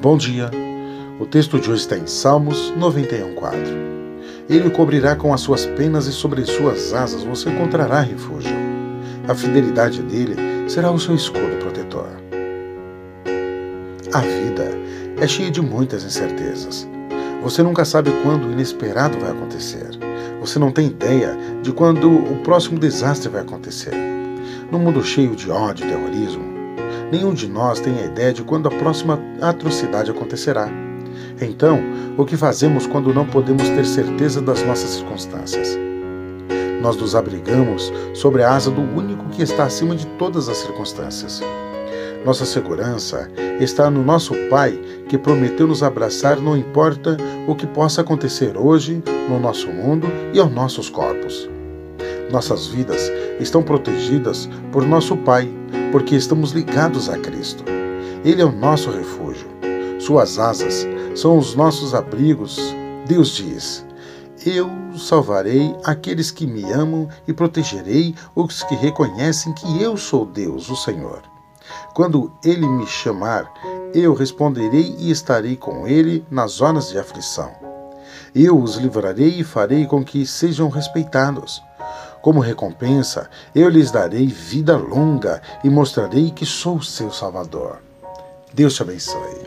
Bom dia. O texto de hoje está em Salmos 91:4. Ele o cobrirá com as suas penas e sobre suas asas você encontrará refúgio. A fidelidade dele será o seu escudo protetor. A vida é cheia de muitas incertezas. Você nunca sabe quando o inesperado vai acontecer. Você não tem ideia de quando o próximo desastre vai acontecer. No mundo cheio de ódio e terrorismo, nenhum de nós tem a ideia de quando a próxima atrocidade acontecerá. Então, o que fazemos quando não podemos ter certeza das nossas circunstâncias? Nós nos abrigamos sobre a asa do único que está acima de todas as circunstâncias. Nossa segurança está no nosso Pai, que prometeu nos abraçar, não importa o que possa acontecer hoje, no nosso mundo e aos nossos corpos. Nossas vidas estão protegidas por nosso Pai, porque estamos ligados a Cristo. Ele é o nosso refúgio. Suas asas são os nossos abrigos. Deus diz: Eu salvarei aqueles que me amam e protegerei os que reconhecem que eu sou Deus, o Senhor. Quando ele me chamar, eu responderei e estarei com ele nas horas de aflição. Eu os livrarei e farei com que sejam respeitados. Como recompensa, eu lhes darei vida longa e mostrarei que sou seu Salvador. Deus te abençoe.